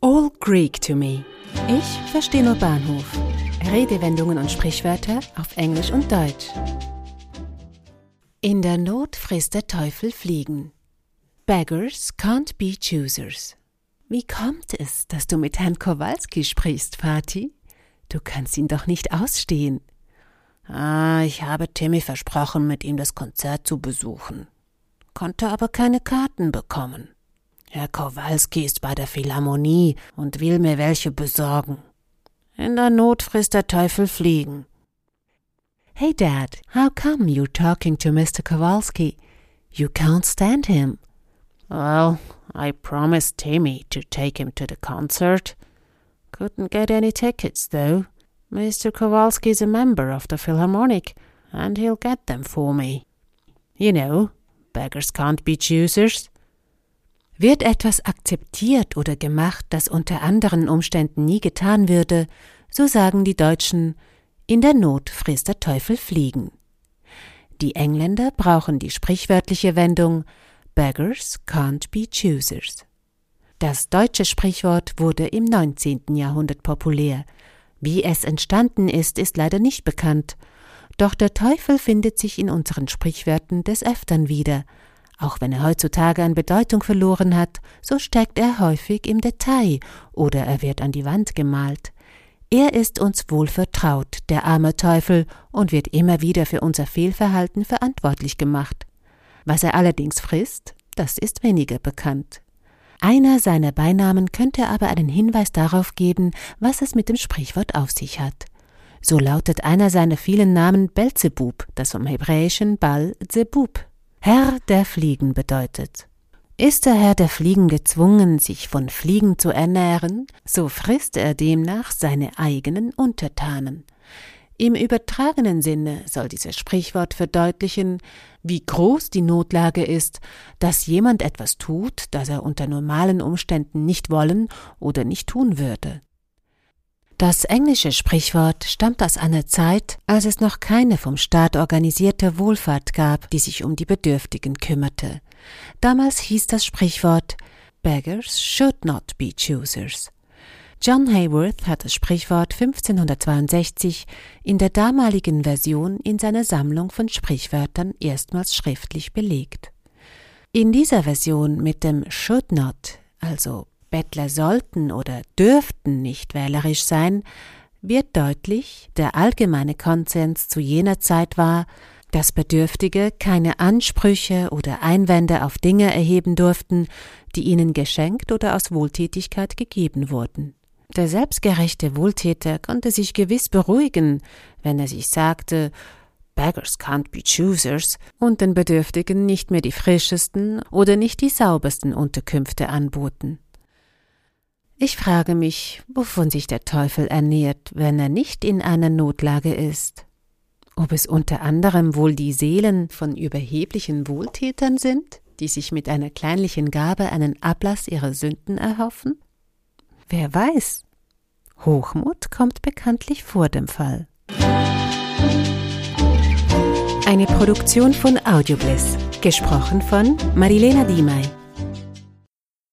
All Greek to me. Ich verstehe nur Bahnhof. Redewendungen und Sprichwörter auf Englisch und Deutsch. In der Not frisst der Teufel Fliegen. Beggars can't be choosers. Wie kommt es, dass du mit Herrn Kowalski sprichst, Vati? Du kannst ihn doch nicht ausstehen. Ah, ich habe Timmy versprochen, mit ihm das Konzert zu besuchen, konnte aber keine Karten bekommen. Herr Kowalski ist bei der Philharmonie und will mir welche besorgen. In der Not frisst der Teufel Fliegen. Hey Dad, how come you're talking to Mr. Kowalski? You can't stand him. Well, I promised Timmy to take him to the concert. Couldn't get any tickets, though. Mr. Kowalski is a member of the Philharmonic, and he'll get them for me. You know, beggars can't be choosers. Wird etwas akzeptiert oder gemacht, das unter anderen Umständen nie getan würde, so sagen die Deutschen, in der Not frisst der Teufel Fliegen. Die Engländer brauchen die sprichwörtliche Wendung Beggars can't be choosers. Das deutsche Sprichwort wurde im 19. Jahrhundert populär. Wie es entstanden ist, ist leider nicht bekannt. Doch der Teufel findet sich in unseren Sprichwörtern des Öftern wieder, auch wenn er heutzutage an Bedeutung verloren hat, so steckt er häufig im Detail oder er wird an die Wand gemalt. Er ist uns wohl vertraut, der arme Teufel, und wird immer wieder für unser Fehlverhalten verantwortlich gemacht. Was er allerdings frisst, das ist weniger bekannt. Einer seiner Beinamen könnte aber einen Hinweis darauf geben, was es mit dem Sprichwort auf sich hat. So lautet einer seiner vielen Namen Belzebub, das vom hebräischen Bal Zebub Herr der Fliegen bedeutet. Ist der Herr der Fliegen gezwungen, sich von Fliegen zu ernähren, so frisst er demnach seine eigenen Untertanen. Im übertragenen Sinne soll dieses Sprichwort verdeutlichen, wie groß die Notlage ist, dass jemand etwas tut, das er unter normalen Umständen nicht wollen oder nicht tun würde. Das englische Sprichwort stammt aus einer Zeit, als es noch keine vom Staat organisierte Wohlfahrt gab, die sich um die Bedürftigen kümmerte. Damals hieß das Sprichwort Beggars should not be choosers. John Hayworth hat das Sprichwort 1562 in der damaligen Version in seiner Sammlung von Sprichwörtern erstmals schriftlich belegt. In dieser Version mit dem should not, also Bettler sollten oder dürften nicht wählerisch sein, wird deutlich, der allgemeine Konsens zu jener Zeit war, dass Bedürftige keine Ansprüche oder Einwände auf Dinge erheben durften, die ihnen geschenkt oder aus Wohltätigkeit gegeben wurden. Der selbstgerechte Wohltäter konnte sich gewiss beruhigen, wenn er sich sagte, Beggars can't be choosers und den Bedürftigen nicht mehr die frischesten oder nicht die saubersten Unterkünfte anboten. Ich frage mich, wovon sich der Teufel ernährt, wenn er nicht in einer Notlage ist. Ob es unter anderem wohl die Seelen von überheblichen Wohltätern sind, die sich mit einer kleinlichen Gabe einen Ablass ihrer Sünden erhoffen? Wer weiß. Hochmut kommt bekanntlich vor dem Fall. Eine Produktion von Audiobliss, gesprochen von Marilena Diemey.